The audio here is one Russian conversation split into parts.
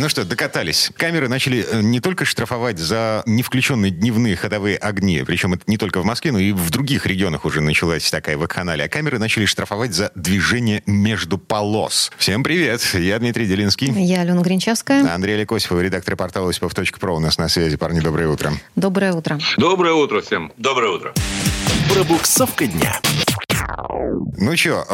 Ну что, докатались. Камеры начали э, не только штрафовать за не включенные дневные ходовые огни, причем это не только в Москве, но и в других регионах уже началась такая вакханалия. А камеры начали штрафовать за движение между полос. Всем привет, я Дмитрий Делинский. Я Алена Гринчевская. Андрей Лекосипов, редактор портала осипов.про у нас на связи. Парни, доброе утро. Доброе утро. Доброе утро всем. Доброе утро. Пробуксовка дня. Ну что,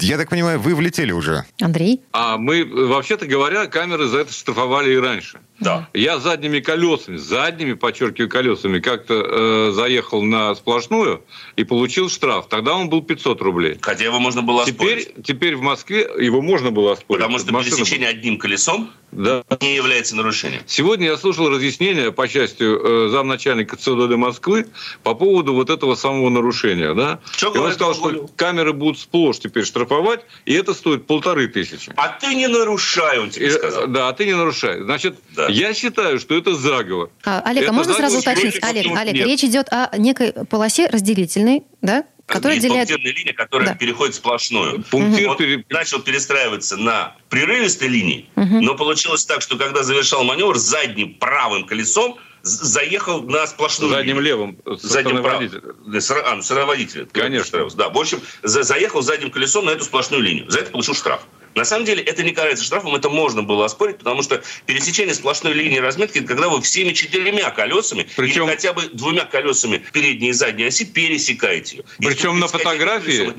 я так понимаю, вы влетели уже? Андрей? А мы, вообще-то говоря, камеры за это штрафовали и раньше. Да. Я задними колесами, задними, подчеркиваю, колесами, как-то э, заехал на сплошную и получил штраф. Тогда он был 500 рублей. Хотя его можно было оспорить. Теперь, теперь в Москве его можно было оспорить. Потому что Машина- пересечение одним колесом Да. не является нарушением. Сегодня я слушал разъяснение по части э, замначальника ЦОДД Москвы по поводу вот этого самого нарушения. Да? Чё И он сказал, что камеры будут сплошь теперь штрафовать, и это стоит полторы тысячи. А ты не нарушай, он тебе И, сказал. Да, а ты не нарушай. Значит, Да. Я считаю, что это заговор. А, Олег, а Это можно сразу уточнить? против Олег. Олег, Нет. речь идет о некой полосе разделительной, да? Которая Есть отделяет... пунктирная линия, которая Да. переходит в сплошную. Пунктир Он пере- начал перестраиваться на прерывистой линии, но получилось так, что когда завершал маневр, задним правым колесом заехал на сплошную задним линию. левым со Задним правым. с- А, ну, с водителя. Конечно. Да, в общем, за- заехал задним колесом на эту сплошную линию. За это получил штраф. На самом деле это не карается штрафом, это можно было оспорить, потому что пересечение сплошной линии разметки, это когда вы всеми четырьмя колесами Причем- или хотя бы двумя колесами передней и задней оси пересекаете ее. Причем на фотографии-.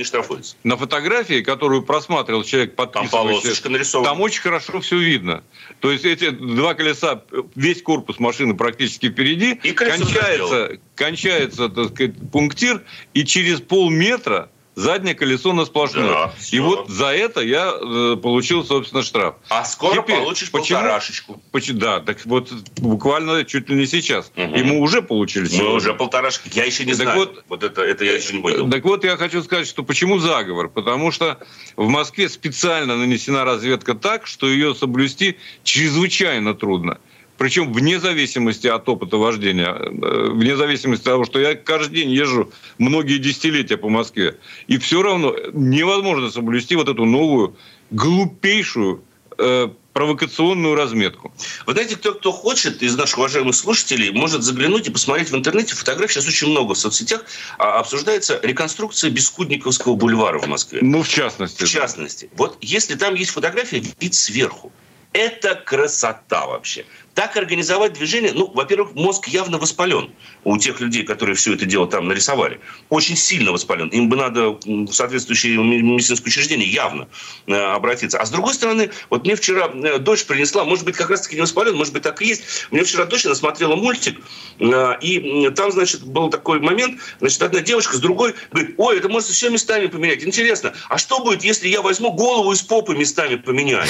На фотографии, которую просматривал человек, Там полосочка нарисована. там очень хорошо все видно. То есть эти два колеса, весь корпус машины практически впереди, И кончается, кончается так сказать, пунктир, и через полметра заднее колесо на сплошную. Да, и вот за это я э, получил, собственно, штраф. А скоро Теперь, получишь почему- полторашечку. Поч- Да, так вот буквально чуть ли не сейчас. Мгм. Ему уже получили Мы сегодня. уже полторашки. Я еще не Так знаю. вот- Вот, это, это я еще не понял. Так вот, я хочу сказать, что почему заговор? Потому что в Москве специально нанесена разведка так, что ее соблюсти чрезвычайно трудно. Причем вне зависимости от опыта вождения, э, вне зависимости от того, что я каждый день езжу многие десятилетия по Москве. И все равно невозможно соблюсти вот эту новую, глупейшую э, провокационную разметку. Вы знаете, кто, кто хочет из наших уважаемых слушателей, может заглянуть и посмотреть в интернете. Фотографий сейчас очень много в соцсетях. А, обсуждается реконструкция Бескудниковского бульвара в Москве. Ну, в частности. В частности. Вот если там есть фотография, вид сверху. Это красота вообще. Так организовать движение, ну, во-первых, мозг явно воспален у тех людей, которые все это дело там нарисовали. Очень сильно воспален. Им бы надо в соответствующее медицинское учреждение явно э, обратиться. А с другой стороны, вот мне вчера э, дочь принесла, может быть, как раз-таки не воспален, может быть, так и есть. Мне вчера дочь она смотрела мультик, э, и там, значит, был такой момент, значит, одна девушка с другой говорит, ой, это можно все местами поменять. Интересно, а что будет, если я возьму голову из попы местами поменяю?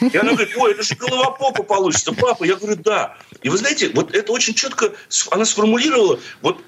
И она говорит, ой, это же голова попа получится, папа. Я говорю, да. И вы знаете, вот это очень четко она сформулировала вот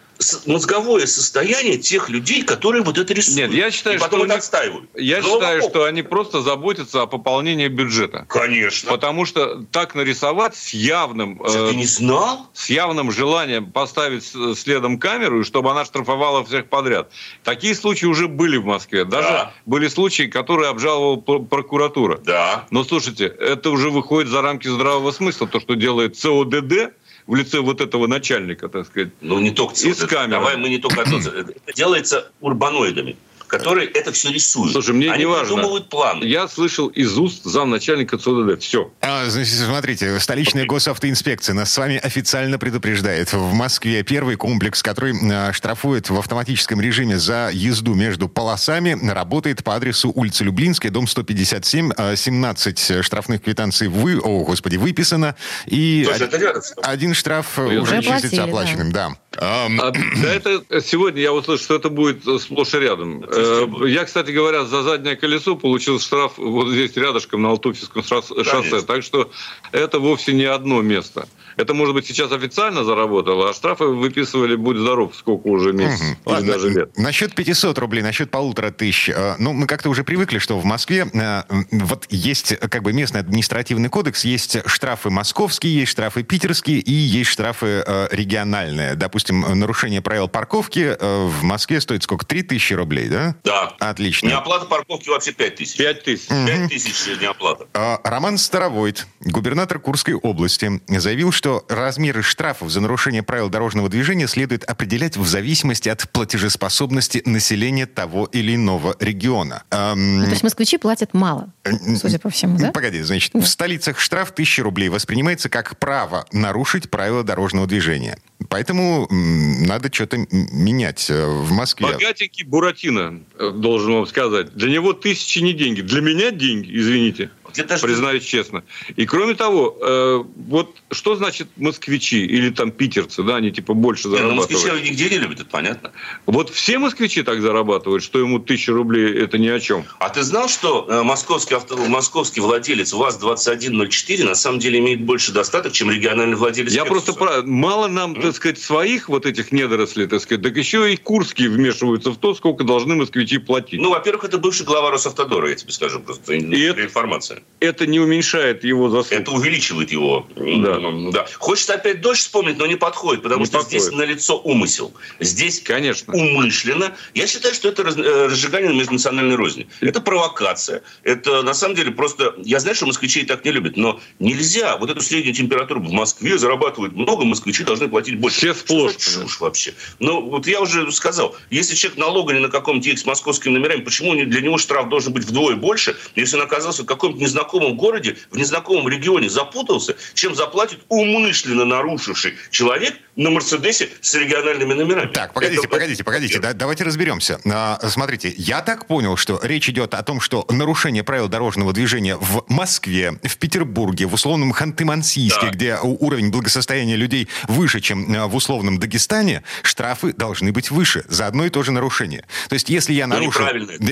мозговое состояние тех людей, которые вот это рисуют. Нет, я считаю, и потом что это они- отстаивают. Я Голова считаю, что они просто заботятся о пополнении бюджета. Конечно. Потому что так нарисовать с явным, э, Ты не знал? с явным желанием поставить следом камеру, и чтобы она штрафовала всех подряд. Такие случаи уже были в Москве. Даже Да. были случаи, которые обжаловала пр- прокуратура. Да. Но слушайте, это уже выходит за рамки здравого смысла, то, что делает ЦОДД в лице вот этого начальника, так сказать. Ну, не только И с вот это. камерой. Давай мы не только. Это делается урбаноидами, которые это все рисуют. Слушай, мне Они не важно. придумывают планы. Я слышал из уст замначальника ЦОДД. Все. А, значит, смотрите, столичная госавтоинспекция нас с вами официально предупреждает. В Москве первый комплекс, который а, штрафует в автоматическом режиме за езду между полосами, работает по адресу улица Люблинская, дом 157, а, 17 штрафных квитанций вы, о, господи, выписано. И Слушай, од- это рядом с тобой. один штраф Уже уже оплатили, числится да. оплаченным, да. Ам, А, да это сегодня я услышал, что это будет э, сплошь и рядом. Э. Я, кстати говоря, за заднее колесо получил штраф вот здесь рядышком на Алтуфьевском шоссе. Конечно, Так что это вовсе не одно место. Это, может быть, сейчас официально заработало, а штрафы выписывали, будь здоров, сколько уже месяцев угу. или даже лет. Насчет 500 рублей, насчет полутора тысяч. Э, ну, мы как-то уже привыкли, что в Москве э, вот есть как бы местный административный кодекс, есть штрафы московские, есть штрафы питерские и есть штрафы э, региональные. Допустим, нарушение правил парковки в Москве стоит сколько? 3 тысячи рублей, да? Да. Отлично. Неоплата парковки вообще 5 тысяч. 5 тысяч. 5 тысяч неоплата. Роман Старовойт, губернатор Курской области, заявил, что размеры штрафов за нарушение правил дорожного движения следует определять в зависимости от платежеспособности населения того или иного региона. Эм... Ну, то есть москвичи платят мало, судя по всему, да? Погоди, значит, да. в столицах штраф 1000 рублей воспринимается как право нарушить правила дорожного движения. Поэтому надо что-то менять э, в Москве. Богатенький Буратино, э, должен вам сказать. Для него тысячи не деньги. Для меня деньги, извините. Где-то признаюсь честно. И кроме того, э, вот что значит москвичи или там питерцы, да, они типа больше ну, зарабатывают? Нет, москвичи нигде не любят, это понятно. Вот все москвичи так зарабатывают, что ему тысяча рублей это ни о чем. А ты знал, что э, московский, авто, московский владелец УАЗ-2104 на самом деле имеет больше достаток, чем региональный владелец? Я просто про... мало нам, mm? так сказать, своих вот этих недорослей, так сказать, так еще и курские вмешиваются в то, сколько должны москвичи платить. Ну, во-первых, это бывший глава Росавтодора, я тебе скажу просто. И это, информация это не уменьшает его заслуг. Это увеличивает его. Да. да. Хочется опять дождь вспомнить, но не подходит, потому не что подходит. здесь налицо умысел. Здесь Конечно. умышленно. Я считаю, что это э, разжигание на межнациональной розни. Это провокация. Это на самом деле просто... Я знаю, что москвичей так не любят, но нельзя вот эту среднюю температуру в Москве зарабатывают много, москвичи должны платить больше. Все сплошь. Что чушь вообще. Ну, вот я уже сказал, если человек налоговый на каком-то с московскими номерами, почему для него штраф должен быть вдвое больше, если он оказался в каком-то незнакомом городе, в незнакомом регионе запутался, чем заплатит умышленно нарушивший человек на Мерседесе с региональными номерами. Так, погодите, Это... погодите, погодите, да, давайте разберемся. А, смотрите, я так понял, что речь идет о том, что нарушение правил дорожного движения в Москве, в Петербурге, в условном Ханты-Мансийске, да. где уровень благосостояния людей выше, чем а, в условном Дагестане, штрафы должны быть выше за одно и то же нарушение. То есть, если я нарушил,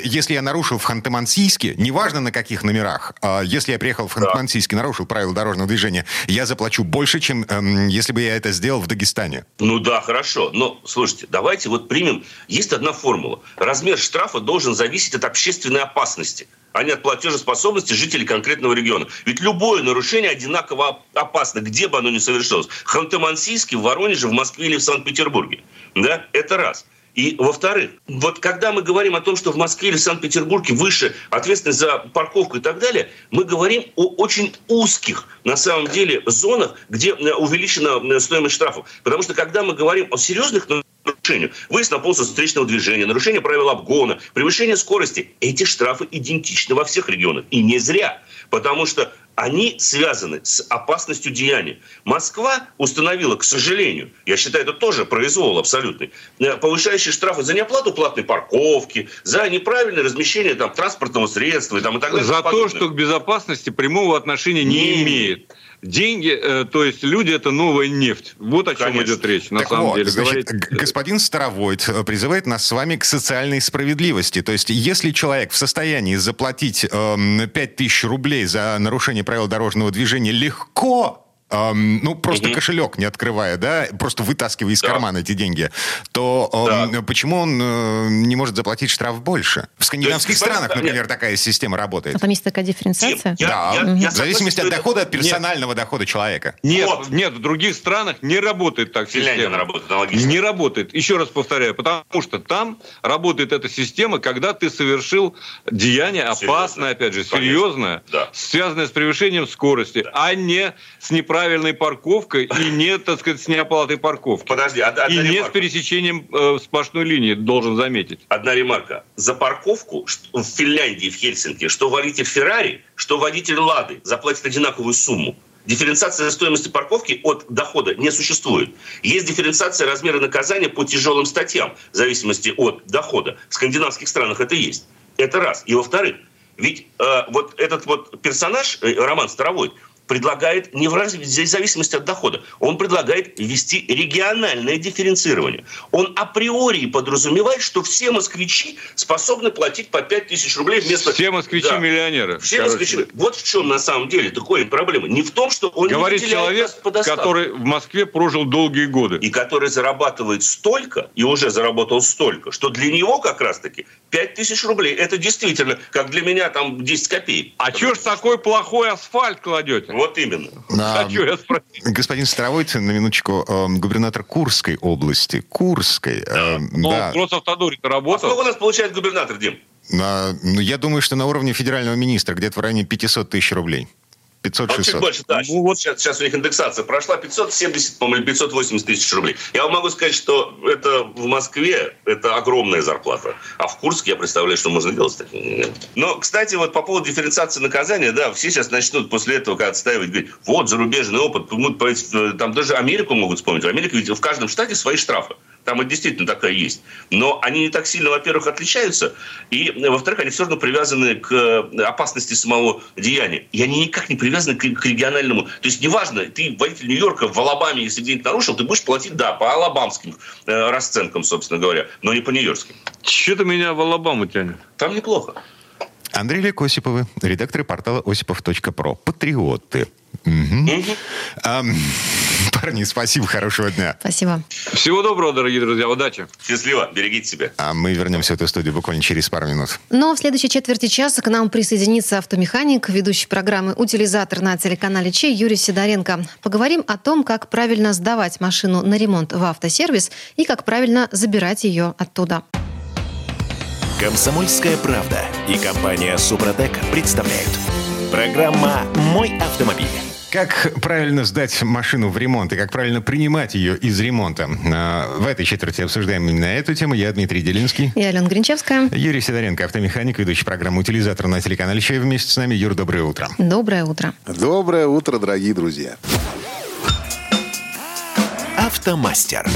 если я нарушил в Ханты-Мансийске, неважно на каких номерах, а, если я приехал в Ханты-Мансийск и нарушил правила дорожного движения, я заплачу больше, чем эм, если бы я это сделал в Дагестане. Ну да, хорошо. Но, слушайте, давайте вот примем... Есть одна формула. Размер штрафа должен зависеть от общественной опасности а не от платежеспособности жителей конкретного региона. Ведь любое нарушение одинаково опасно, где бы оно ни совершилось. В Ханты-Мансийске, в Воронеже, в Москве или в Санкт-Петербурге. Да? Это раз. И, во-вторых, вот когда мы говорим о том, что в Москве или Санкт-Петербурге выше ответственность за парковку и так далее, мы говорим о очень узких, на самом деле, зонах, где э, увеличена э, стоимость штрафов. Потому что когда мы говорим о серьезных нарушениях, выезд на полосу встречного движения, нарушение правил обгона, превышение скорости, эти штрафы идентичны во всех регионах. И не зря. Потому что они связаны с опасностью деяния. Москва установила, к сожалению, я считаю, это тоже произвол абсолютный, э, повышающие штрафы за неоплату платной парковки, за неправильное размещение там, транспортного средства и, там, и так далее. За то, что к безопасности прямого отношения не, не имеет. Деньги, э, то есть люди это новая нефть. Вот о чем Конечно. идет речь, на так самом вот, деле. Значит, Говорить... господин Старовойт э, призывает нас с вами к социальной справедливости. То есть, если человек в состоянии заплатить э, эм, 5000 рублей за нарушение правил дорожного движения легко, эм, ну, просто угу. кошелек не открывая, да, просто вытаскивая из да. кармана эти деньги, то эм, да. почему он э, не может заплатить штраф больше? В скандинавских есть, странах, например, нет. такая система работает. А там есть такая дифференциация? Я, да, я, я, в зависимости от дохода, от персонального нет. дохода человека. Нет, вот. нет, в других странах не работает так Финляндия система. работает аналогично. Не работает. Еще раз повторяю, потому что там работает эта система, когда ты совершил деяние опасное, опять же, серьезное, да. связанное с превышением скорости, да. а не с неправильным правильной парковкой и не, так сказать, с неоплатой парковки. Подожди, одна, одна И ремарка. не с пересечением э, сплошной линии, должен заметить. Одна ремарка. За парковку в Финляндии, в Хельсинки, что водитель Феррари, что водитель Лады заплатит одинаковую сумму. Дифференциация стоимости парковки от дохода не существует. Есть дифференциация размера наказания по тяжелым статьям в зависимости от дохода. В скандинавских странах это есть. Это раз. И во-вторых, ведь э, вот этот вот персонаж, э, Роман Старовой, предлагает не в зависимости от дохода, он предлагает ввести региональное дифференцирование. Он априори подразумевает, что все москвичи способны платить по 5 тысяч рублей вместо... Все москвичи да. миллионеры. Все короче. москвичи. Вот в чем на самом деле такое проблема. Не в том, что он Говорит не человек, который в Москве прожил долгие годы. И который зарабатывает столько, и уже заработал столько, что для него как раз-таки 5 тысяч рублей. Это действительно, как для меня, там 10 копеек. А что ж такой плохой асфальт кладете? Вот именно. А, Хочу я спросить. Господин Старовойт, на минуточку, э, губернатор Курской области. Курской. Э, ну, да. просто автодоре-то работал. А сколько у нас получает губернатор, Дим? А, ну, я думаю, что на уровне федерального министра где-то в районе 500 тысяч рублей. 500-600. А чуть больше, да. Ну, вот сейчас, сейчас у них индексация прошла 570, по-моему, 580 тысяч рублей. Я вам могу сказать, что это в Москве это огромная зарплата. А в Курске я представляю, что можно делать с таким. Но, кстати, вот по поводу дифференциации наказания, да, все сейчас начнут после этого как отстаивать, говорить, вот зарубежный опыт, там даже Америку могут вспомнить. В Америке ведь в каждом штате свои штрафы. Там это действительно такая есть. Но они не так сильно, во-первых, отличаются, и, во-вторых, они все равно привязаны к э, опасности самого деяния. И они никак не привязаны к, к региональному. То есть, неважно, ты водитель Нью-Йорка в Алабаме, если где-нибудь нарушил, ты будешь платить, да, по алабамским э, расценкам, собственно говоря, но не по нью-йоркским. Что-то меня в Алабаму тянет. Там неплохо. Андрей Лек Осиповы, редакторы портала осипов.про. Патриоты. Угу. Угу. А, парни, спасибо, хорошего дня. Спасибо. Всего доброго, дорогие друзья, удачи. Счастливо, берегите себя. А мы вернемся в эту студию буквально через пару минут. Но в следующей четверти часа к нам присоединится автомеханик, ведущий программы «Утилизатор» на телеканале Чей Юрий Сидоренко. Поговорим о том, как правильно сдавать машину на ремонт в автосервис и как правильно забирать ее оттуда. Комсомольская правда и компания «Супротек» представляют. Программа «Мой автомобиль». Как правильно сдать машину в ремонт и как правильно принимать ее из ремонта? А, в этой четверти обсуждаем именно эту тему. Я Дмитрий Делинский. Я Алена Гринчевская. Юрий Сидоренко, автомеханик, ведущий программу «Утилизатор» на телеканале «Чай» вместе с нами. Юр, доброе утро. Доброе утро. Доброе утро, дорогие друзья. Автомастер.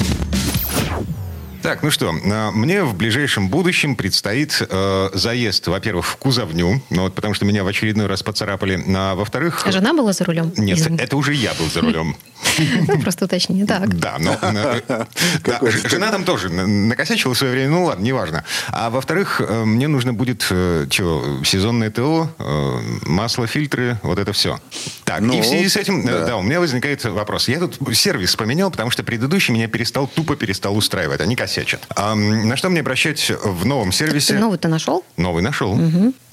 Так, ну что, а, мне в ближайшем будущем предстоит э, заезд, во-первых, в кузовню, ну, вот, потому что меня в очередной раз поцарапали, а во-вторых... А жена была за рулем? Нет, Извините. это уже я был за рулем. Ну, просто уточни, так. Да, но жена там тоже накосячила в свое время, ну ладно, неважно. А во-вторых, э, мне нужно будет, э, что, сезонное ТО, э, масло, фильтры, вот это все. Так, и в ну, связи с этим, да, у меня возникает вопрос. Я тут сервис поменял, потому что предыдущий меня перестал, тупо перестал устраивать. Они косячат. А на что мне обращать в новом сервисе? Новый-то нашел? Новый нашел.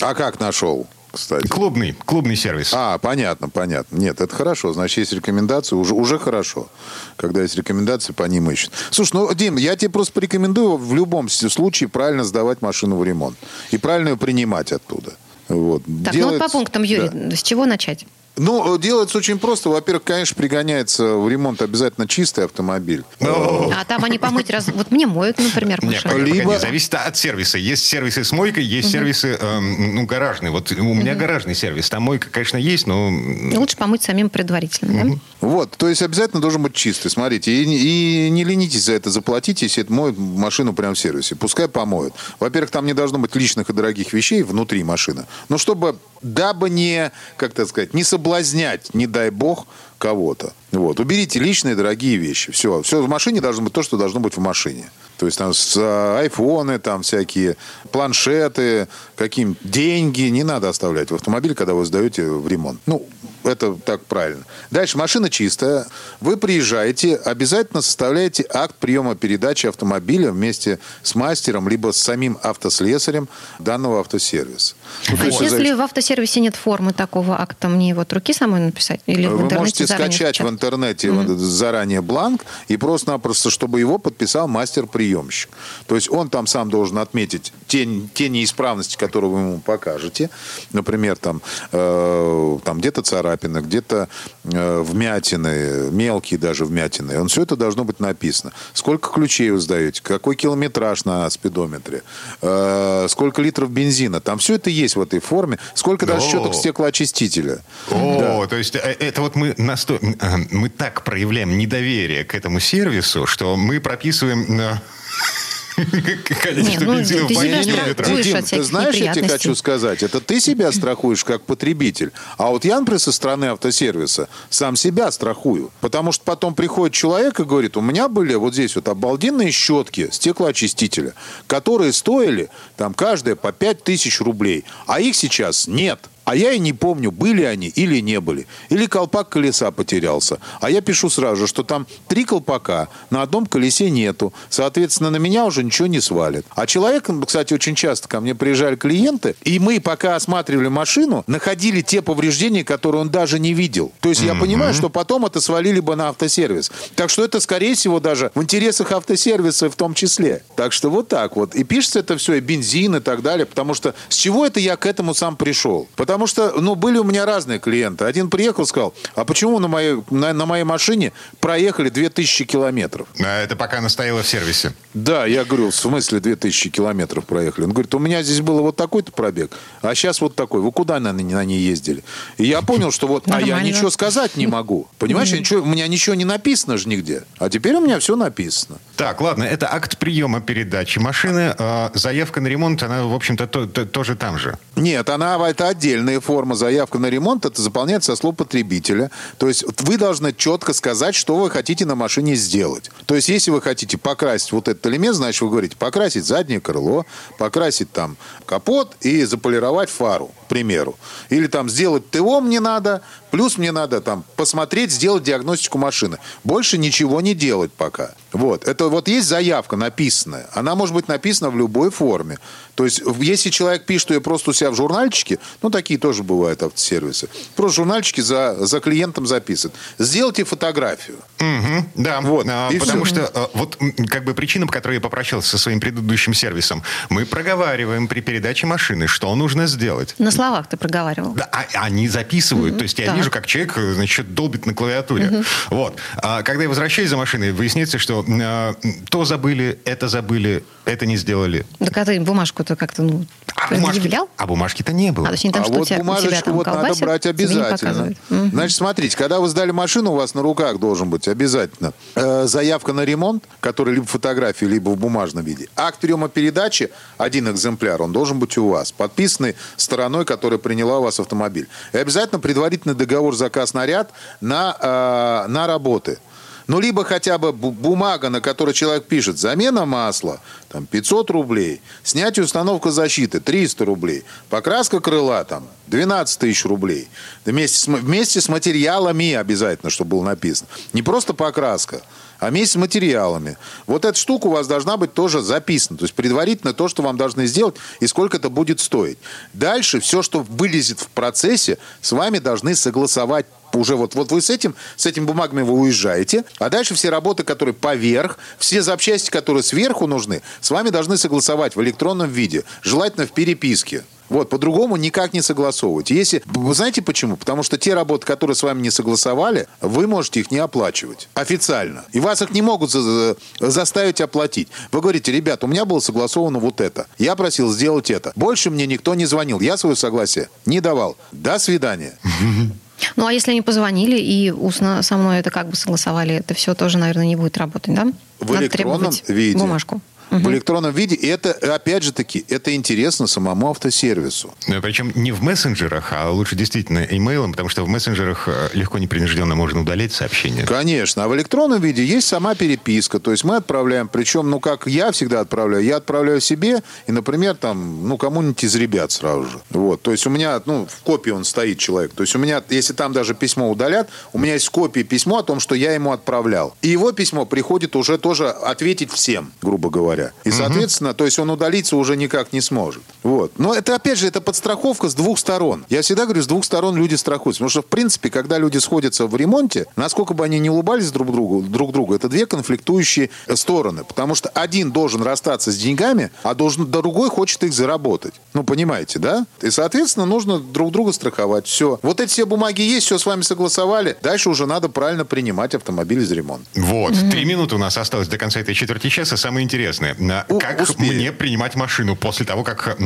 А как нашел? Кстати. Клубный, клубный сервис. А, понятно, понятно. Нет, это хорошо. Значит, есть рекомендации, уже, уже хорошо. Когда есть рекомендации, по ним ищут. Слушай, ну, Дим, я тебе просто порекомендую в любом случае правильно сдавать машину в ремонт. И правильно ее принимать оттуда. Вот. Так, Делать... ну вот по пунктам, Юрий, да. с чего начать? Ну, делается очень просто. Во-первых, конечно, пригоняется в ремонт обязательно чистый автомобиль. А там они помыть раз... Вот мне моют, например, машину. Либо... зависит от сервиса. Есть сервисы с мойкой, есть сервисы, э, ну, гаражные. Вот у меня гаражный сервис. Там мойка, конечно, есть, но... Лучше помыть самим предварительно, да? Вот, то есть обязательно должен быть чистый. Смотрите, и, не ленитесь за это заплатить, если это моют машину прямо в сервисе. Пускай помоют. Во-первых, там не должно быть личных и дорогих вещей внутри машины. Но чтобы, дабы не, как так сказать, не соблазнить соблазнять, не дай бог, кого-то. Вот. Уберите личные дорогие вещи. Все. Все в машине должно быть то, что должно быть в машине. То есть там с, а, айфоны, там всякие планшеты, каким деньги не надо оставлять в автомобиле, когда вы сдаете в ремонт. Ну, это так правильно. Дальше машина чистая. Вы приезжаете, обязательно составляете акт приема передачи автомобиля вместе с мастером, либо с самим автослесарем данного автосервиса. Ну, а если зависит... в автосервисе нет формы такого акта, мне его от руки самой написать? Или Вы в можете скачать скачать? в интернете mm-hmm. заранее бланк и просто-напросто, чтобы его подписал мастер-приемщик. То есть он там сам должен отметить те, те неисправности, которые вы ему покажете. Например, там, э, там где-то царапины, где-то э, вмятины, мелкие даже вмятины. Он все это должно быть написано. Сколько ключей вы сдаете, какой километраж на спидометре, э, сколько литров бензина. Там все это есть в этой форме. Сколько даже счеток стеклоочистителя. О, да. то есть э, это вот мы насто... мы так проявляем недоверие к этому сервису, что мы прописываем Нет, ну, ты себя страхуешь Дим, ты знаешь, я тебе хочу сказать, это ты себя страхуешь как потребитель, а вот я, например, со стороны автосервиса сам себя страхую. Потому что потом приходит человек и говорит, у меня были вот здесь вот обалденные щетки стеклоочистителя, которые стоили там каждая по 5 тысяч рублей, а их сейчас нет. А я и не помню, были они или не были. Или колпак колеса потерялся. А я пишу сразу что там три колпака, на одном колесе нету. Соответственно, на меня уже ничего не свалит. А человек, кстати, очень часто ко мне приезжали клиенты, и мы, пока осматривали машину, находили те повреждения, которые он даже не видел. То есть я понимаю, что потом это свалили бы на автосервис. Так что это, скорее всего, даже в интересах автосервиса в том числе. Так что вот так вот. И пишется это все, и бензин, и так далее. Потому что с чего это я к этому сам пришел? Потому что, ну, были у меня разные клиенты. Один приехал, сказал, а почему на моей, на, на моей машине проехали 2000 километров? А Это пока она стояла в сервисе. Да, я говорю, в смысле 2000 километров проехали? Он говорит, у меня здесь было вот такой-то пробег, а сейчас вот такой. Вы куда на, на ней ездили? И я понял, что вот, а я ничего сказать не могу. Понимаешь, ничего, у меня ничего не написано же нигде. А теперь у меня все написано. Так, ладно, это акт приема передачи машины. А, Заявка на ремонт, она, в общем-то, то- то- тоже там же. Нет, она это отдельная форма. Заявка на ремонт это заполняется со слов потребителя. То есть вы должны четко сказать, что вы хотите на машине сделать. То есть если вы хотите покрасить вот этот элемент, значит вы говорите покрасить заднее крыло, покрасить там капот и заполировать фару, к примеру. Или там сделать ТО мне надо, плюс мне надо там посмотреть, сделать диагностику машины. Больше ничего не делать пока. Вот. Это вот есть заявка написанная. Она может быть написана в любой форме. То есть, если человек пишет ее просто у себя в журнальчике, ну, такие тоже бывают автосервисы, просто в журнальчике за, за клиентом записан. Сделайте фотографию. Мгм, да, Вот, А, и потому всё. что а, вот как бы причина, по которой я попрощался со своим предыдущим сервисом, мы проговариваем при передаче машины, что нужно сделать. На словах ты проговаривал. Да, а- они записывают. То есть я так. Вижу, как человек, э, значит, долбит на клавиатуре. Вот. А когда я возвращаюсь за машиной, выясняется, что э, то забыли, это забыли, это не сделали. Так а ты бумажку-то как-то, ну, А бумажки, а бумажки-то не было. А точнее, там а что у вот тебя, у тебя бумажечку там вот надо колбасят, брать обязательно. Мгм. Значит, смотрите, когда вы сдали машину, у вас на руках должен быть обязательно э, заявка на ремонт, который либо в фотографии, либо в бумажном виде. Акт приема передачи, один экземпляр, он должен быть у вас, подписанный стороной, которая приняла у вас автомобиль. И обязательно предварительный договор заказ на ряд на, э, на работы. Ну, либо хотя бы бу- бумага, на которой человек пишет замена масла, там 500 рублей, снятие установка защиты 300 рублей, покраска крыла там 12 тысяч рублей. Вместе с, вместе с материалами обязательно, чтобы было написано. Не просто покраска, а с материалами. Вот эта штука у вас должна быть тоже записана. То есть предварительно то, что вам должны сделать и сколько это будет стоить. Дальше все, что вылезет в процессе, с вами должны согласовать уже вот, вот вы с этим, с этим бумагами вы уезжаете, а дальше все работы, которые поверх, все запчасти, которые сверху нужны, с вами должны согласовать в электронном виде, желательно в переписке. Вот, по-другому никак не согласовывать. Если, вы знаете почему? Потому что те работы, которые с вами не согласовали, вы можете их не оплачивать официально. И вас их не могут за- за- заставить оплатить. Вы говорите, ребят, у меня было согласовано вот это. Я просил сделать это. Больше мне никто не звонил. Я свое согласие не давал. До свидания. Ну, а если они позвонили и устно со мной это как бы согласовали, это все тоже, наверное, не будет работать, да? В Надо электронном виде. Бумажку. В электронном виде. И это, опять же таки, это интересно самому автосервису. Ну, Причем не в мессенджерах, а лучше действительно имейлом, потому что в мессенджерах э, легко непринужденно можно удалить сообщение. Конечно. А в электронном виде есть сама переписка. То есть мы отправляем, причем, ну, как я всегда отправляю, я отправляю себе и, например, там, ну, кому-нибудь из ребят сразу же. Вот. То есть у меня, ну, в копии он стоит человек. То есть у меня, если там даже письмо удалят, у меня есть копия письмо о том, что я ему отправлял. И его письмо приходит уже тоже ответить всем, грубо говоря. И, соответственно, то есть он удалиться уже никак не сможет. Вот. Но это, опять же, это подстраховка с двух сторон. Я всегда говорю, с двух сторон люди страхуются. Потому что, в принципе, когда люди сходятся в ремонте, насколько бы они не улыбались друг другу, друг другу, это две конфликтующие стороны. Потому что один должен расстаться с деньгами, а должен, другой хочет их заработать. Ну, понимаете, да? И, соответственно, нужно друг друга страховать. Все. Вот эти все бумаги есть, все с вами согласовали. Дальше уже надо правильно принимать автомобиль из ремонта. Вот, три минуты у нас осталось до конца этой четверти часа. Самое интересное. Телефоны. Как успели. мне принимать машину после того, как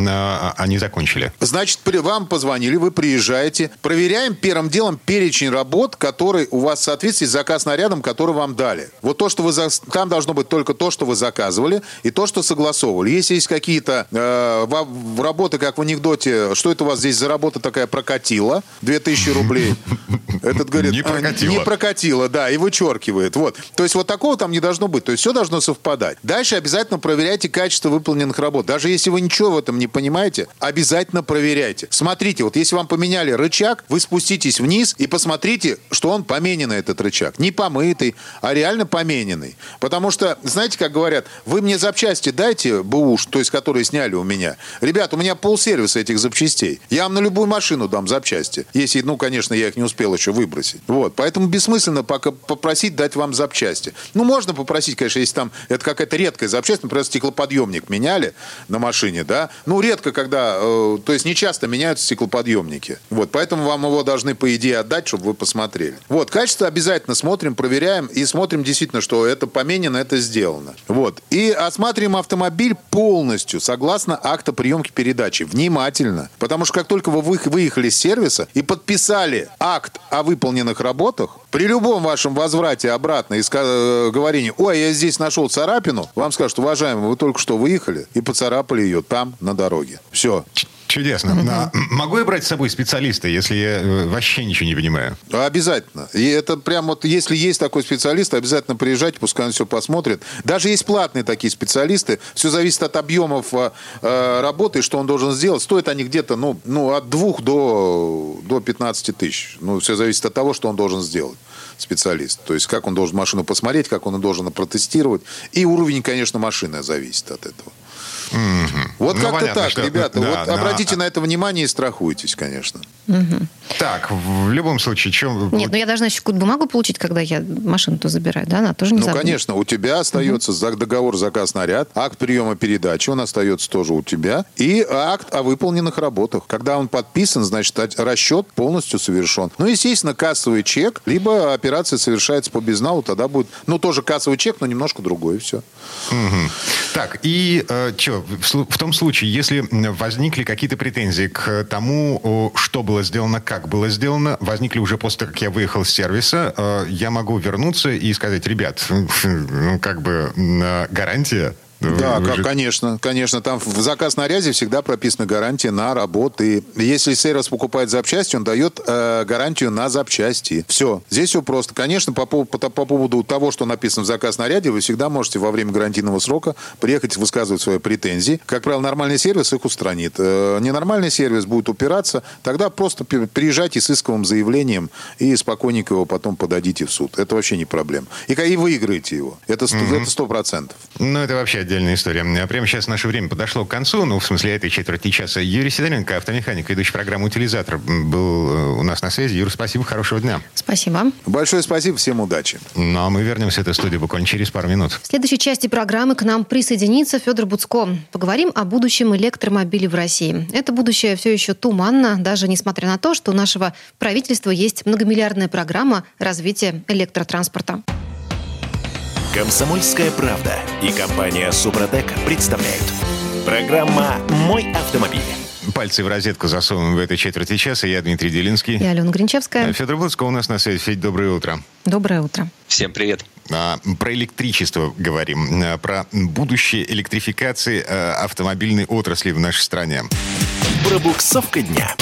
они закончили? Значит, при, вам позвонили, вы приезжаете, проверяем первым делом перечень работ, который у вас в соответствии с заказ нарядом, который вам дали. Вот то, что вы за... там должно быть только то, что вы заказывали, и то, что согласовывали. Если есть какие-то э, работы, как в анекдоте, что это у вас здесь за работа такая прокатила, 2000 рублей. Этот говорит, Не «А, прокатило. Не прокатило, да, и вычеркивает. Вот. То есть вот такого там не должно быть. То есть все должно совпадать. Дальше обязательно проверяйте качество выполненных работ. Даже если вы ничего в этом не понимаете, обязательно проверяйте. Смотрите, вот если вам поменяли рычаг, вы спуститесь вниз и посмотрите, что он помененный, этот рычаг. Не помытый, а реально помененный. Потому что, знаете, как говорят, вы мне запчасти дайте, бэуш, то есть которые сняли у меня. Ребят, у меня полсервиса этих запчастей. Я вам на любую машину дам запчасти. Если, ну, конечно, я их не успел еще выбросить. Вот. Поэтому бессмысленно пока попросить дать вам запчасти. Ну, можно попросить, конечно, если там это какая-то редкая запчасть, например, стеклоподъемник меняли на машине, да. Ну, редко, когда, э, то есть не часто меняются стеклоподъемники. Вот. Поэтому вам его должны, по идее, отдать, чтобы вы посмотрели. Вот. Качество обязательно смотрим, проверяем и смотрим действительно, что это поменено, это сделано. Вот. И осматриваем автомобиль полностью, согласно акта приемки передачи. Внимательно. Потому что как только вы выехали с сервиса и подписали акт о выполненных работах, при любом вашем возврате обратно и э, говорении, ой, я здесь нашел царапину, вам скажут, уважаемый, вы только что выехали и поцарапали ее там, на дороге. Все. Чудесно. А могу я брать с собой специалиста, если я э, вообще ничего не понимаю? Обязательно. И это прям вот, если есть такой специалист, обязательно приезжайте, пускай он все посмотрит. Даже есть платные такие специалисты. Все зависит от объемов э, работы, что он должен сделать. Стоят они где-то, ну, ну от двух до, до 15 тысяч. Ну, все зависит от того, что он должен сделать специалист. То есть, как он должен машину посмотреть, как он должен протестировать. И уровень, конечно, машины зависит от этого. Угу. Вот ну, как-то понятно, так, что... ребята. Да, вот да. обратите на это внимание и страхуйтесь, конечно. Угу. Так, в любом случае, чем... Нет, ну я должна еще какую-то бумагу получить, когда я машину-то забираю, да? Она тоже не Ну, забудет. конечно, у тебя остается угу. договор заказ наряд, акт приема передачи, он остается тоже у тебя, и акт о выполненных работах. Когда он подписан, значит, расчет полностью совершен. Ну, естественно, кассовый чек, либо операция совершается по безналу, тогда будет, ну, тоже кассовый чек, но немножко другой, и все. Угу. Так, и э, что, в, в том случае, если возникли какие-то претензии к тому, что было сделано, как было сделано, возникли уже после как я выехал с сервиса, э, я могу вернуться и сказать, ребят, ну, как бы гарантия Да, Вы как, же- конечно, конечно. Там в заказ наряде всегда прописана гарантия на работы. Если сервис покупает запчасти, он дает э, гарантию на запчасти. Все. Здесь все просто. Конечно, по, по, по поводу того, что написано в заказ наряде, вы всегда можете во время гарантийного срока приехать высказывать свои претензии. Как правило, нормальный сервис их устранит. Э, ненормальный сервис будет упираться, тогда просто приезжайте с исковым заявлением и спокойненько его потом подадите в суд. Это вообще не проблема. И, и выиграете его. Это сто это сто процентов. Ну, это вообще отдельная история. А Прямо сейчас наше время подошло к концу, ну, в смысле, этой четверти часа. Юрий Сидоренко, автомеханик, ведущий программы «Утилизатор», был э, у нас на связи. Юр, спасибо, хорошего дня. Спасибо. Большое спасибо, всем удачи. Ну, а мы вернемся в эту студию буквально через пару минут. В следующей части программы к нам присоединится Федор Буцко. Поговорим о будущем электромобилей в России. Это будущее все еще туманно, даже несмотря на то, что у нашего правительства есть многомиллиардная программа развития электротранспорта. Комсомольская правда и компания Супротек представляют. Программа «Мой автомобиль». Пальцы в розетку засовываем в этой четверти часа. Я Дмитрий Делинский. Я Алена Гринчевская. Федор Буцко у нас на связи. Федь, доброе утро. Доброе утро. Всем привет. А, Про электричество говорим, а, про будущее электрификации а, автомобильной отрасли в нашей стране. Пробуксовка дня.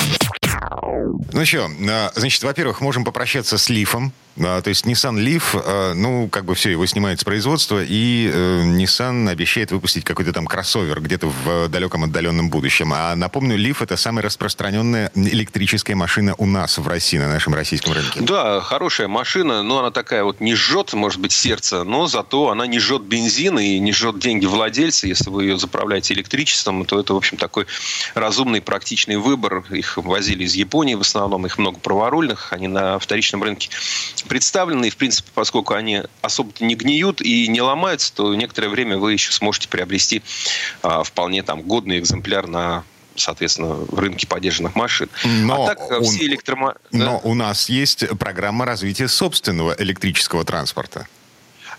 Ну что, а, значит, во-первых, можем попрощаться с Лифом. А, То есть Nissan Leaf, а, ну, как бы все, его снимают с производства, и э, Nissan обещает выпустить какой-то там кроссовер где-то в э, далеком отдаленном будущем. А напомню, Leaf это самая распространенная электрическая машина у нас в России, на нашем российском рынке. Да, хорошая машина, но она такая вот не жжет, может быть, сердце, но зато она не жжет бензин и не жжет деньги владельца. Если вы ее заправляете электричеством, то это, в общем, такой разумный, практичный выбор. Их возили из Японии в основном, их много праворульных, они на вторичном рынке представлены. И, в принципе, поскольку они особо-то не гниют и не ломаются, то некоторое время вы еще сможете приобрести а, вполне там годный экземпляр на соответственно, в рынке поддержанных машин. Но а так э, он- все электромо... Но у нас есть программа развития собственного электрического транспорта.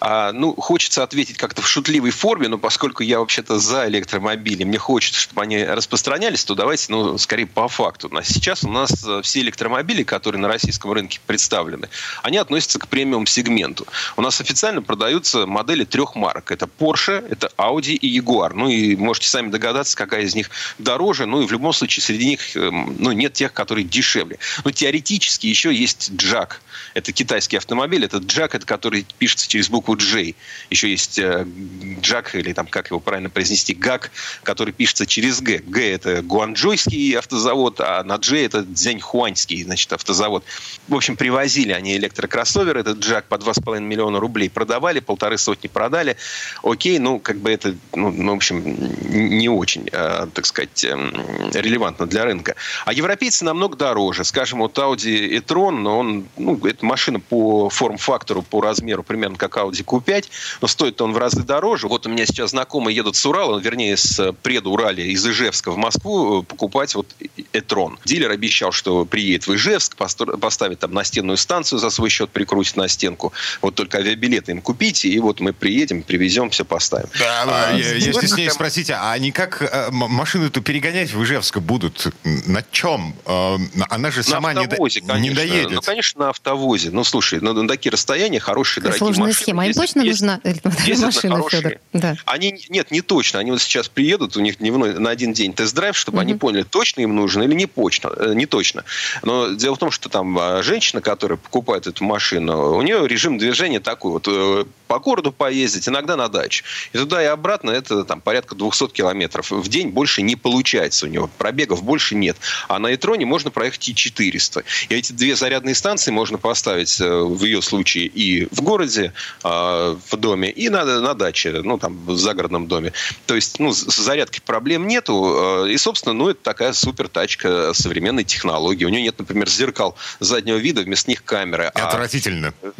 А, ну, хочется ответить как-то в шутливой форме, но поскольку я вообще-то за электромобили, мне хочется, чтобы они распространялись, то давайте, ну, скорее по факту. Сейчас у нас э, все электромобили, которые на российском рынке представлены, они относятся к премиум-сегменту. У нас официально продаются модели трех марок. Это Porsche, это Audi и Jaguar. Ну, и можете сами догадаться, какая из них дороже. Ну, и в любом случае среди них эм, ну, нет тех, которые дешевле. Но теоретически еще есть Jack. Это китайский автомобиль. Это Jack, это который пишется через букву J. Еще есть э, Jack, или там, как его правильно произнести, GAC, который пишется через Г. Г – это гуанчжойский автозавод, а на J – это дзяньхуаньский, значит, автозавод. В общем, привозили они электрокроссовер, этот Jack по 2,5 миллиона рублей продавали, полторы сотни продали. Окей, ну, как бы это, ну, ну в общем, не очень, э, так сказать, э, релевантно для рынка. А европейцы намного дороже. Скажем, вот Audi e-tron, он, ну, это машина по форм-фактору, по размеру примерно как Audi Q5, но стоит он в разы дороже. Вот у меня сейчас знакомые едут с Урала, вернее, с предуралия из Ижевска в Москву э, покупать вот e-tron. Дилер обещал, что приедет в Ижевск, поставит там настенную станцию за свой счет, прикрутит на стенку. Вот только авиабилеты им купите, и вот мы приедем, привезем, все поставим. Да, а, я, если с ней спросить, а они как э, машину-то перегонять в Ижевск будут? На чем? Э, она же сама на автовозе, не, конечно. не доедет. Ну, конечно, на автовозе. Ну, слушай, на, на такие расстояния хорошие, дорогие Сложная машины. схема. Им точно есть, нужна машина, Федор? Да. Они, нет, не точно. Они вот сейчас приедут, у них дневной, на один день тест-драйв, чтобы угу. они поняли, точно им нужно или не, почно, э, не точно. Но дело в том, что там а, женщина, которая покупает эту машину, у нее режим движения такой вот э, по городу поездить, иногда на дачу. И туда и обратно это там порядка 200 километров. В день больше не получается у него. Пробегов больше нет. А на Этроне можно проехать и 400. И эти две зарядные станции можно поставить э, в ее случае и в городе, а, в доме, и на, на даче, ну, там, в загородном доме. То есть, ну, с зарядкой проблем нету. Э, и, собственно, ну, это такая супер тачка современной технологии. У нее нет, например, зеркал заднего вида, вместо них камеры. А Отвратительно. А,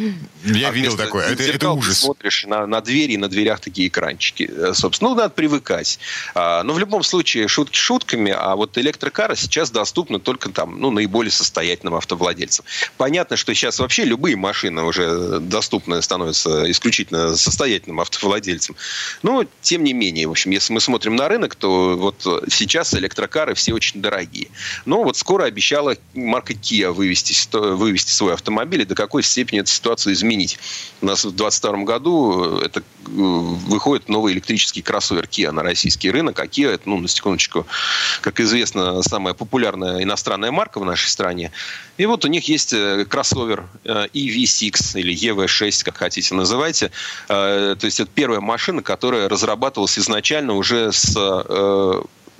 Я а видел такое. Это, это ужас смотришь на, на двери, и на дверях такие экранчики. Э, собственно, ну, надо привыкать. А, но в любом случае, шутки шутками, а вот электрокары сейчас доступны только там, ну, наиболее состоятельным автовладельцам. Понятно, что сейчас вообще любые машины уже доступны становятся исключительно состоятельным автовладельцам. Но, тем не менее, в общем, если мы смотрим на рынок, то вот сейчас электрокары все очень дорогие. Но вот скоро обещала марка Kia вывести, вывести свой автомобиль, и до какой степени эту ситуацию изменить. У нас в 2022 году году это э, выходит новый электрический кроссовер Kia на российский рынок. А Kia, это, ну, на секундочку, как известно, самая популярная иностранная марка в нашей стране. И вот у них есть э, кроссовер э, EV6 или EV6, как хотите называйте. То есть это первая машина, которая разрабатывалась изначально уже с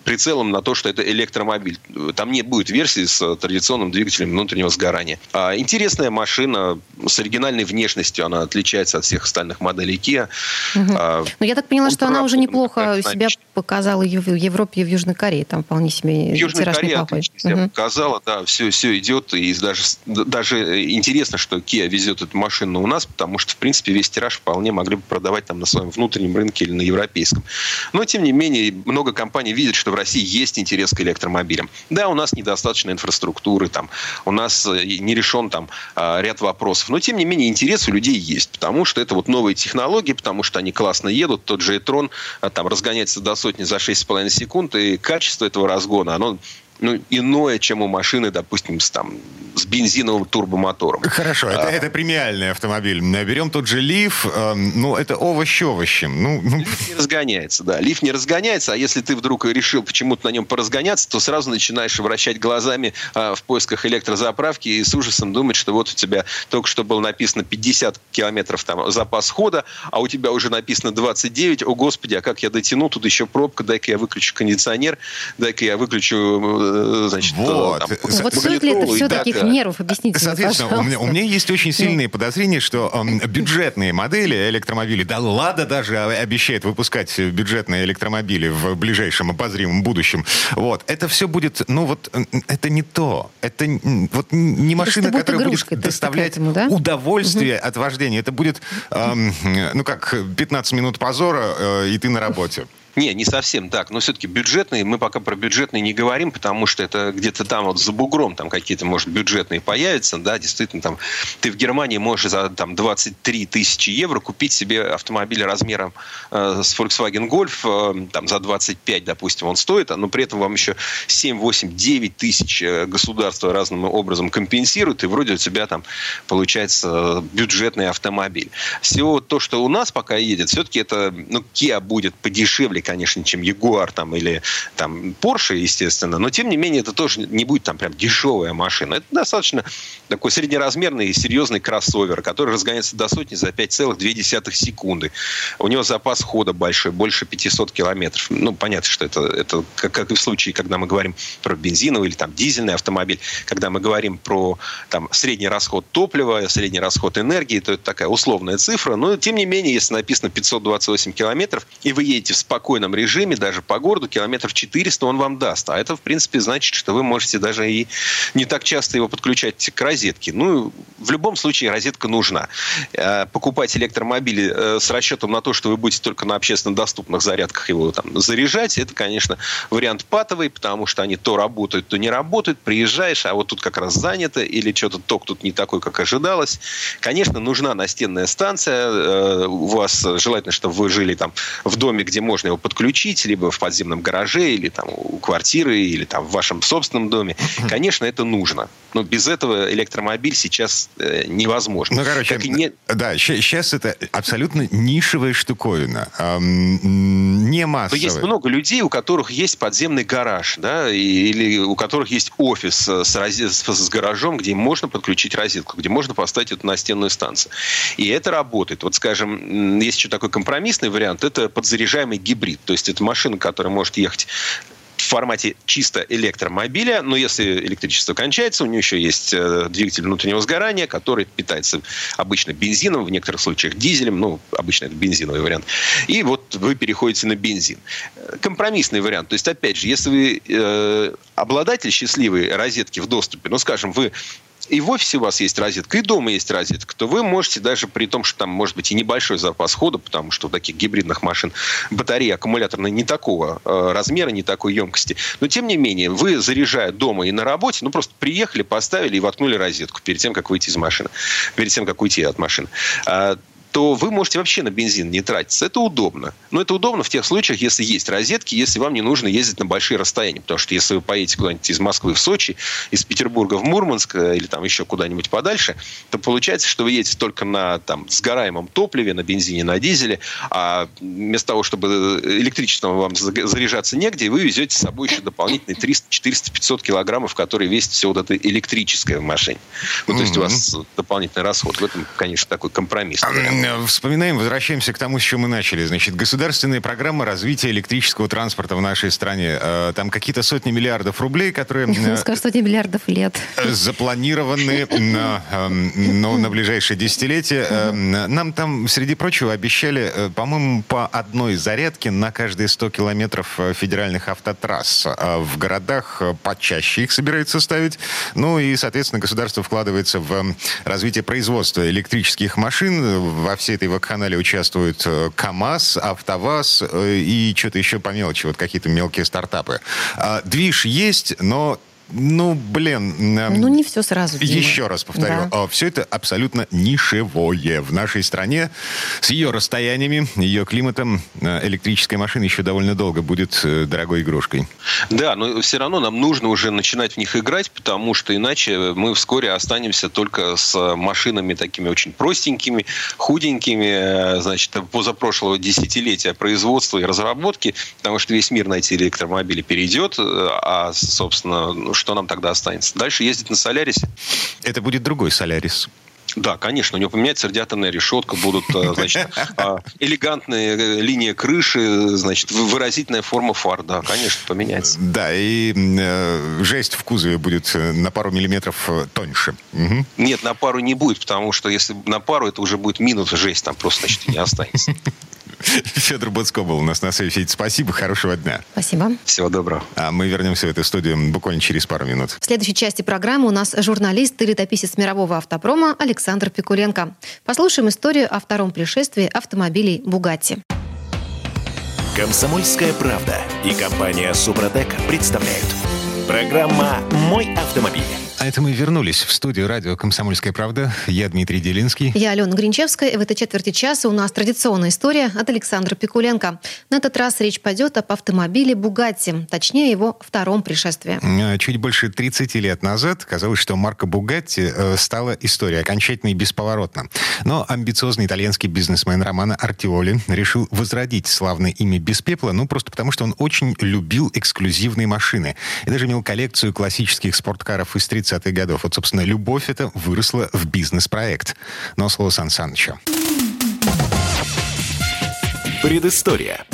прицелом на то, что это электромобиль. Там не будет версии с традиционным двигателем внутреннего сгорания. А интересная машина с оригинальной внешностью. Она отличается от всех остальных моделей Kia. Угу. А, Но я так поняла, что она уже неплохо себя показала и в Европе, и в Южной Корее. Там вполне себе в Южной Корее отлично себя угу. показала. Да, все, все идет. И даже, даже интересно, что Kia везет эту машину у нас, потому что, в принципе, весь тираж вполне могли бы продавать там на своем внутреннем рынке или на европейском. Но, тем не менее, много компаний видят, что в России есть интерес к электромобилям. Да, у нас недостаточно инфраструктуры, там, у нас э, не решен там а, ряд вопросов. Но, тем не менее, интерес у людей есть, потому что это вот новые технологии, потому что они классно едут. Тот же e-tron а, там разгоняется до сотни за 6,5 секунд, и качество этого разгона, оно ну, иное, чем у машины, допустим, с, там, с бензиновым турбомотором. Хорошо, а, это, это премиальный автомобиль. Берем тот же Лиф, э, ну, это овощ овощем. Ну, ну... Лиф не разгоняется, да. Лиф не разгоняется, а если ты вдруг решил почему-то на нем поразгоняться, то сразу начинаешь вращать глазами э, в поисках электрозаправки и с ужасом думать, что вот у тебя только что было написано 50 километров там запас хода, а у тебя уже написано 29. О, Господи, а как я дотяну? Тут еще пробка, дай-ка я выключу кондиционер, дай-ка я выключу значит, вот. Там, вот стоит ли это все таких да. нервов? Объясните Соответственно, мне, у, меня, у меня есть очень сильные подозрения, что э, бюджетные модели электромобилей, да Лада даже обещает выпускать бюджетные электромобили в ближайшем обозримом будущем. Вот. Это все будет, ну вот, это не то. Это вот не машина, будет которая будет доставлять этому, да? удовольствие угу. от вождения. Это будет, э, ну как, 15 минут позора, э, и ты на работе. Не, не совсем так. Но все-таки бюджетные, мы пока про бюджетные не говорим, потому что это где-то там вот за бугром там какие-то, может, бюджетные появятся. Да, действительно, там ты в Германии можешь за там, 23 тысячи евро купить себе автомобиль размером э, с Volkswagen Golf, э, там за 25, допустим, он стоит, но при этом вам еще 7, 8, 9 тысяч э, государство разным образом компенсирует, и вроде у тебя там получается бюджетный автомобиль. Всего то, что у нас пока едет, все-таки это, ну, Kia будет подешевле конечно, чем Ягуар там, или там Porsche, естественно, но тем не менее это тоже не будет там прям дешевая машина. Это достаточно такой среднеразмерный и серьезный кроссовер, который разгоняется до сотни за 5,2 секунды. У него запас хода большой, больше 500 километров. Ну, понятно, что это, это как, как и в случае, когда мы говорим про бензиновый или там дизельный автомобиль, когда мы говорим про там средний расход топлива, средний расход энергии, то это такая условная цифра, но тем не менее, если написано 528 километров, и вы едете в спокойном спокойном режиме, даже по городу, километров 400 он вам даст. А это, в принципе, значит, что вы можете даже и не так часто его подключать к розетке. Ну, в любом случае, розетка нужна. Э, покупать электромобили э, с расчетом на то, что вы будете только на общественно доступных зарядках его там заряжать, это, конечно, вариант патовый, потому что они то работают, то не работают. Приезжаешь, а вот тут как раз занято, или что-то ток тут не такой, как ожидалось. Конечно, нужна настенная станция. Э, у вас желательно, чтобы вы жили там в доме, где можно его подключить, либо в подземном гараже, или там у квартиры, или там в вашем собственном доме. Конечно, это нужно. Но без этого электромобиль сейчас э, невозможно. Ну, короче, как и не... да, сейчас это абсолютно нишевая штуковина. Не массовая. Но есть много людей, у которых есть подземный гараж, да, или у которых есть офис с, роз... с гаражом, где можно подключить розетку, где можно поставить эту настенную станцию. И это работает. Вот, скажем, есть еще такой компромиссный вариант, это подзаряжаемый гибрид гибрид. То есть это машина, которая может ехать в формате чисто электромобиля, но если электричество кончается, у нее еще есть э, двигатель внутреннего сгорания, который питается обычно бензином, в некоторых случаях дизелем, ну, обычно это бензиновый вариант. И вот вы переходите на бензин. Компромиссный вариант. То есть, опять же, если вы э, обладатель счастливой розетки в доступе, ну, скажем, вы и в офисе у вас есть розетка, и дома есть розетка, то вы можете даже при том, что там может быть и небольшой запас хода, потому что у таких гибридных машин батарея аккумуляторная не такого э, размера, не такой емкости. Но тем не менее, вы заряжая дома и на работе, ну просто приехали, поставили и воткнули розетку перед тем, как выйти из машины, перед тем, как уйти от машины. А, то вы можете вообще на бензин не тратиться. Это удобно. Но это удобно в тех случаях, если есть розетки, если вам не нужно ездить на большие расстояния. Потому что если вы поедете куда-нибудь из Москвы в Сочи, из Петербурга в Мурманск э, или там еще куда-нибудь подальше, то получается, что вы едете только на там, сгораемом топливе, на бензине, на дизеле, а вместо того, чтобы электричеством вам заряжаться негде, вы везете с собой еще дополнительные 300, 400, 500 килограммов, которые весит все вот это электрическое в машине. Ну, то есть у вас дополнительный расход. В этом, конечно, такой компромисс. Э, вспоминаем, возвращаемся к тому, с чем мы начали. Значит, государственная программа развития электрического транспорта в нашей стране. Э, там какие-то сотни миллиардов рублей, которые... Э, Скажу, сотни миллиардов лет. Запланированы на, эм, на, ближайшее десятилетие. Нам там, среди прочего, обещали, по-моему, по одной зарядке на каждые 100 километров федеральных автотрасс. В городах почаще их собираются ставить. Ну и, соответственно, государство вкладывается в развитие производства электрических машин, в во всей этой вакханале участвуют э, КАМАЗ, АвтоВАЗ э, и что-то еще по мелочи, вот какие-то мелкие стартапы. А, движ есть, но ну, блин. Ну, не все сразу. Дима. Еще раз повторю. Да. А, все это абсолютно нишевое. В нашей стране с ее расстояниями, ее климатом э, электрическая машина еще довольно долго будет э, дорогой игрушкой. Да, но все равно нам нужно уже начинать в них играть, потому что иначе мы вскоре останемся только с машинами такими очень простенькими, худенькими, э, значит, позапрошлого десятилетия производства и разработки, потому что весь мир на эти электромобили перейдет, а, собственно, ну, что нам тогда останется? Дальше ездить на Солярисе. Это будет другой Солярис. Да, конечно, у него поменяется радиаторная решетка, будут, э, значит, а, элегантные э, линии крыши, значит, выразительная форма фар, да, конечно, поменяется. Да, и э, жесть в кузове будет э, на пару миллиметров тоньше. Угу. Нет, на пару не будет, потому что если на пару, это уже будет минус жесть, там просто, значит, не останется. Федор Буцко был у нас на связи. Спасибо, хорошего дня. Спасибо. Всего доброго. А мы вернемся в эту студию буквально через пару минут. В следующей части программы у нас журналист и летописец мирового автопрома Александр Пикуленко. Послушаем историю о втором пришествии автомобилей «Бугатти». Комсомольская правда и компания Супротек представляют. Программа «Мой автомобиль». А это мы вернулись в студию радио «Комсомольская правда». Я Дмитрий Делинский. Я Алена Гринчевская. И в этой четверти часа у нас традиционная история от Александра Пикуленко. На этот раз речь пойдет об автомобиле «Бугатти», точнее его втором пришествии. А, чуть больше 30 лет назад казалось, что марка «Бугатти» э, стала историей окончательно и бесповоротно. Но амбициозный итальянский бизнесмен Романо Артиоли решил возродить славное имя без пепла, ну просто потому, что он очень любил эксклюзивные машины. И даже имел коллекцию классических спорткаров из 30 30-х годов. Вот, собственно, любовь эта выросла в бизнес-проект. Но слово Сан Санычу. Предыстория.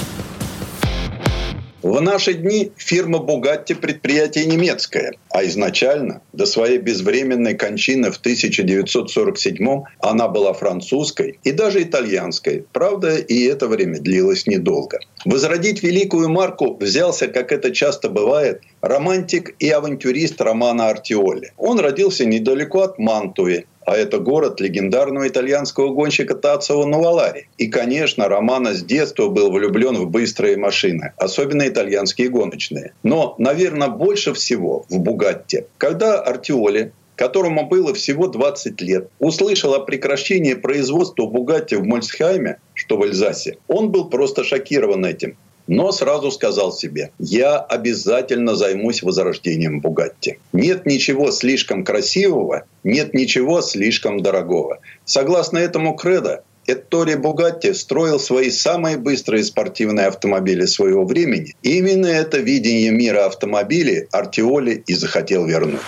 В наши дни фирма «Бугатти» – предприятие немецкое, а изначально, до своей безвременной кончины в 1947 она была французской и даже итальянской. Правда, и это время длилось недолго. Возродить великую марку взялся, как это часто бывает, романтик и авантюрист Романа Артиоли. Он родился недалеко от Мантуи, а это город легендарного итальянского гонщика Тацио Новалари. И, конечно, Романо с детства был влюблен в быстрые машины, особенно итальянские гоночные. Но, наверное, больше всего в Бугатте. Когда Артиоли которому было всего 20 лет, услышал о прекращении производства Бугатти в Мольсхайме, что в Эльзасе, он был просто шокирован этим но сразу сказал себе, я обязательно займусь возрождением Бугатти. Нет ничего слишком красивого, нет ничего слишком дорогого. Согласно этому кредо, Эттори Бугатти строил свои самые быстрые спортивные автомобили своего времени. И именно это видение мира автомобилей Артиоли и захотел вернуть.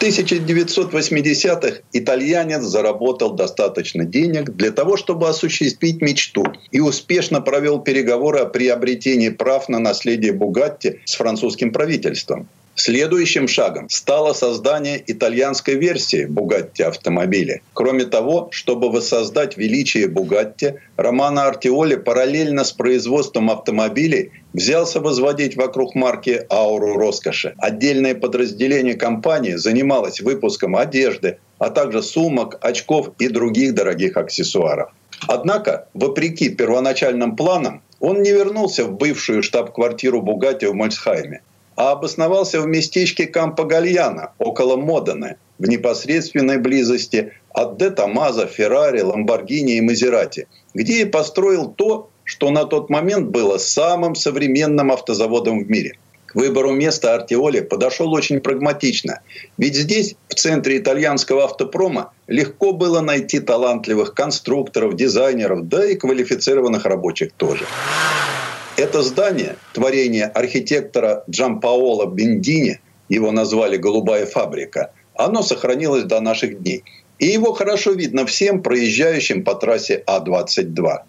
В 1980-х итальянец заработал достаточно денег для того, чтобы осуществить мечту и успешно провел переговоры о приобретении прав на наследие Бугатти с французским правительством. Следующим шагом стало создание итальянской версии Бугатти автомобиля. Кроме того, чтобы воссоздать величие Бугатти, Романо Артиоли параллельно с производством автомобилей взялся возводить вокруг марки ауру роскоши. Отдельное подразделение компании занималось выпуском одежды, а также сумок, очков и других дорогих аксессуаров. Однако, вопреки первоначальным планам, он не вернулся в бывшую штаб-квартиру Бугатти в Мольсхайме а обосновался в местечке Кампо-Гальяно, около Модены, в непосредственной близости от Де Томазо, Феррари, Ламборгини и Мазерати, где и построил то, что на тот момент было самым современным автозаводом в мире. К выбору места Артиоли подошел очень прагматично. Ведь здесь, в центре итальянского автопрома, легко было найти талантливых конструкторов, дизайнеров, да и квалифицированных рабочих тоже. Это здание, творение архитектора Джампаола Бендини, его назвали «Голубая фабрика», оно сохранилось до наших дней. И его хорошо видно всем проезжающим по трассе А-22.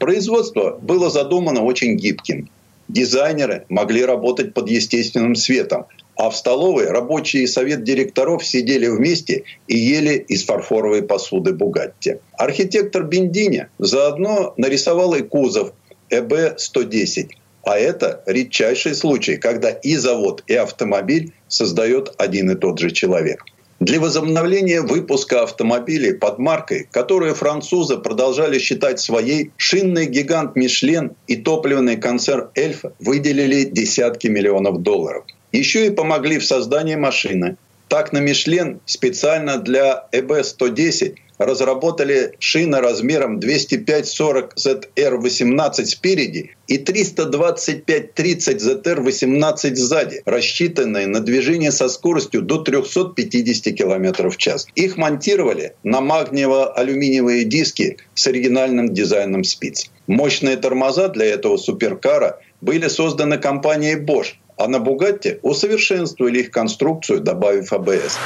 Производство было задумано очень гибким. Дизайнеры могли работать под естественным светом, а в столовой рабочие и совет директоров сидели вместе и ели из фарфоровой посуды «Бугатти». Архитектор Бендини заодно нарисовал и кузов ЭБ-110. А это редчайший случай, когда и завод, и автомобиль создает один и тот же человек. Для возобновления выпуска автомобилей под маркой, которую французы продолжали считать своей, шинный гигант Мишлен и топливный концерн Эльфа выделили десятки миллионов долларов. Еще и помогли в создании машины. Так на Мишлен специально для ЭБ-110 разработали шины размером 205-40 ZR-18 спереди и 325-30 ZR-18 сзади, рассчитанные на движение со скоростью до 350 км в час. Их монтировали на магниево-алюминиевые диски с оригинальным дизайном спиц. Мощные тормоза для этого суперкара были созданы компанией Bosch, а на Бугатте усовершенствовали их конструкцию, добавив АБС.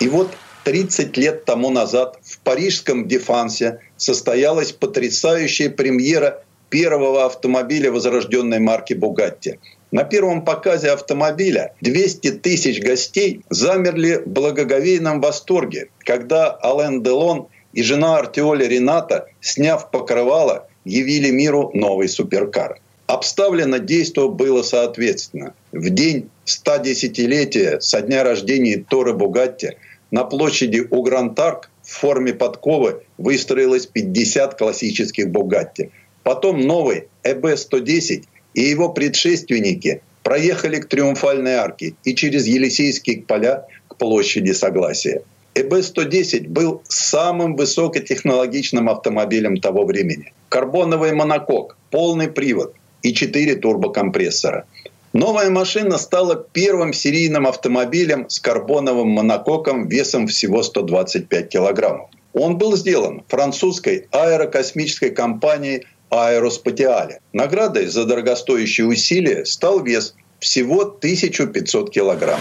И вот 30 лет тому назад в парижском Дефансе состоялась потрясающая премьера первого автомобиля возрожденной марки «Бугатти». На первом показе автомобиля 200 тысяч гостей замерли в благоговейном восторге, когда Ален Делон и жена Артиоли Рената, сняв покрывало, явили миру новый суперкар. Обставлено действо было соответственно. В день 110-летия со дня рождения Торы Бугатти – на площади у Гранд-Арк в форме подковы выстроилось 50 классических «Бугатти». Потом новый ЭБ-110 и его предшественники проехали к Триумфальной арке и через Елисейские поля к площади Согласия. ЭБ-110 был самым высокотехнологичным автомобилем того времени. Карбоновый монокок, полный привод и 4 турбокомпрессора. Новая машина стала первым серийным автомобилем с карбоновым монококом весом всего 125 килограммов. Он был сделан французской аэрокосмической компанией Аэроспатиале. Наградой за дорогостоящие усилия стал вес всего 1500 килограмм.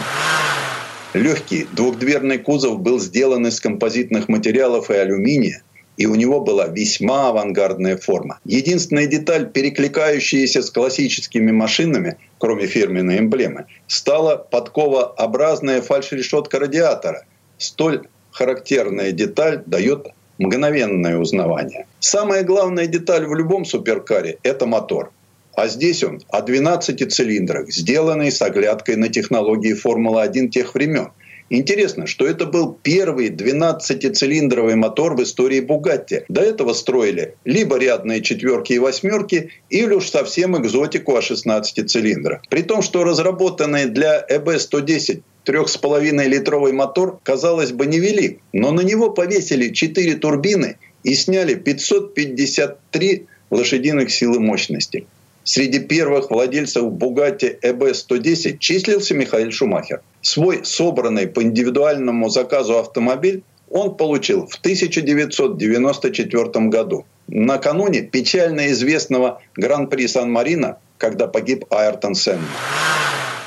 Легкий двухдверный кузов был сделан из композитных материалов и алюминия, и у него была весьма авангардная форма. Единственная деталь, перекликающаяся с классическими машинами, кроме фирменной эмблемы, стала подковообразная фальш-решетка радиатора. Столь характерная деталь дает мгновенное узнавание. Самая главная деталь в любом суперкаре – это мотор. А здесь он о 12 цилиндрах, сделанный с оглядкой на технологии Формулы-1 тех времен. Интересно, что это был первый 12-цилиндровый мотор в истории Бугатти. До этого строили либо рядные четверки и восьмерки, или уж совсем экзотику о 16 цилиндрах. При том, что разработанный для ЭБ-110 3,5 литровый мотор, казалось бы, невелик, но на него повесили 4 турбины и сняли 553 лошадиных силы мощности. Среди первых владельцев Bugatti EB110 числился Михаил Шумахер. Свой собранный по индивидуальному заказу автомобиль он получил в 1994 году, накануне печально известного Гран-при Сан-Марино, когда погиб Айртон Сенна.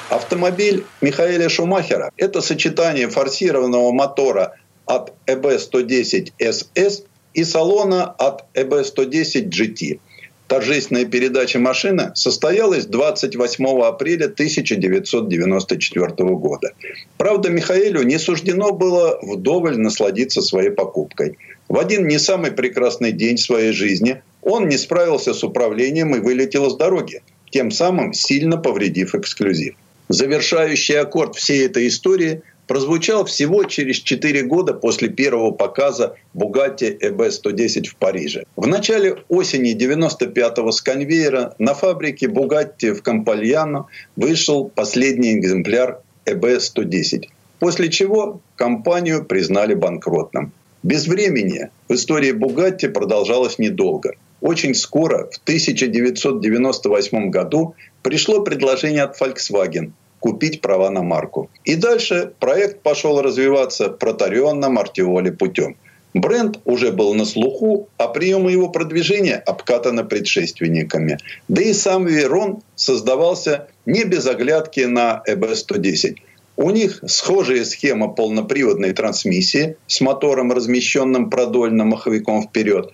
Автомобиль Михаэля Шумахера – это сочетание форсированного мотора от EB110SS и салона от EB110 GT – торжественная передача машины состоялась 28 апреля 1994 года. Правда, Михаэлю не суждено было вдоволь насладиться своей покупкой. В один не самый прекрасный день своей жизни он не справился с управлением и вылетел с дороги, тем самым сильно повредив эксклюзив. Завершающий аккорд всей этой истории прозвучал всего через 4 года после первого показа Bugatti EB110 в Париже. В начале осени 95-го с конвейера на фабрике Bugatti в Кампальяно вышел последний экземпляр EB110, после чего компанию признали банкротным. Без времени в истории Bugatti продолжалось недолго. Очень скоро, в 1998 году, пришло предложение от Volkswagen купить права на марку. И дальше проект пошел развиваться протаренным артиоли путем. Бренд уже был на слуху, а приемы его продвижения обкатаны предшественниками. Да и сам Верон создавался не без оглядки на EB110. У них схожая схема полноприводной трансмиссии с мотором, размещенным продольно маховиком вперед.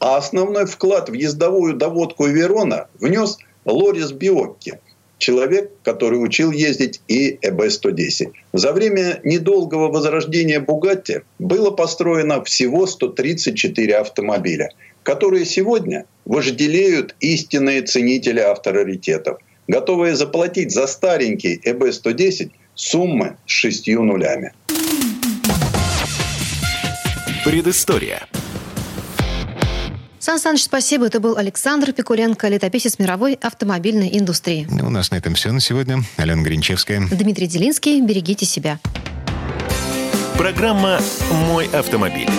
А основной вклад в ездовую доводку Верона внес Лорис Биокки – человек, который учил ездить и ЭБ-110. За время недолгого возрождения «Бугатти» было построено всего 134 автомобиля, которые сегодня вожделеют истинные ценители авторитетов, готовые заплатить за старенький ЭБ-110 суммы с шестью нулями. Предыстория. Сан Саныч, спасибо. Это был Александр Пикуленко, летописец мировой автомобильной индустрии. У нас на этом все на сегодня. Алена Гринчевская. Дмитрий Делинский. Берегите себя. Программа «Мой автомобиль».